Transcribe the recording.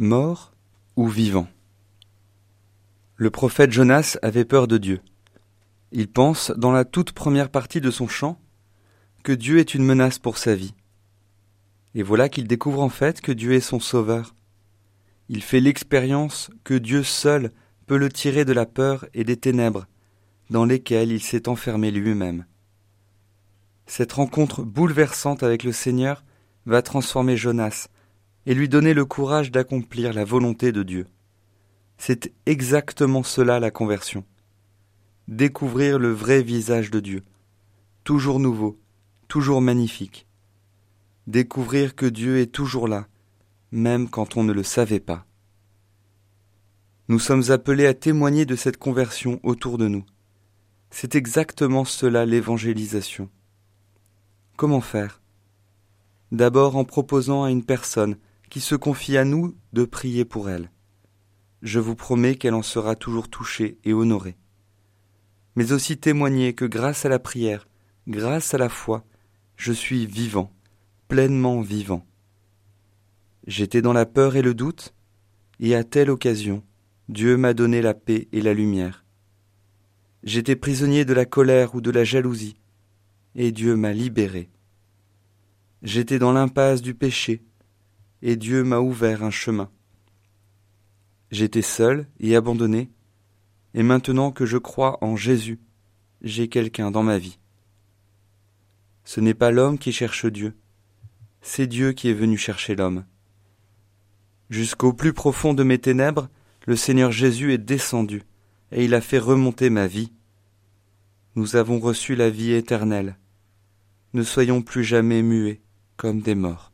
Mort ou vivant Le prophète Jonas avait peur de Dieu. Il pense, dans la toute première partie de son chant, que Dieu est une menace pour sa vie. Et voilà qu'il découvre en fait que Dieu est son sauveur. Il fait l'expérience que Dieu seul peut le tirer de la peur et des ténèbres dans lesquelles il s'est enfermé lui-même. Cette rencontre bouleversante avec le Seigneur va transformer Jonas et lui donner le courage d'accomplir la volonté de Dieu. C'est exactement cela la conversion. Découvrir le vrai visage de Dieu, toujours nouveau, toujours magnifique. Découvrir que Dieu est toujours là, même quand on ne le savait pas. Nous sommes appelés à témoigner de cette conversion autour de nous. C'est exactement cela l'évangélisation. Comment faire? D'abord en proposant à une personne qui se confie à nous de prier pour elle. Je vous promets qu'elle en sera toujours touchée et honorée. Mais aussi témoigner que grâce à la prière, grâce à la foi, je suis vivant, pleinement vivant. J'étais dans la peur et le doute, et à telle occasion, Dieu m'a donné la paix et la lumière. J'étais prisonnier de la colère ou de la jalousie, et Dieu m'a libéré. J'étais dans l'impasse du péché, et Dieu m'a ouvert un chemin. J'étais seul et abandonné, et maintenant que je crois en Jésus, j'ai quelqu'un dans ma vie. Ce n'est pas l'homme qui cherche Dieu, c'est Dieu qui est venu chercher l'homme. Jusqu'au plus profond de mes ténèbres, le Seigneur Jésus est descendu, et il a fait remonter ma vie. Nous avons reçu la vie éternelle. Ne soyons plus jamais muets comme des morts.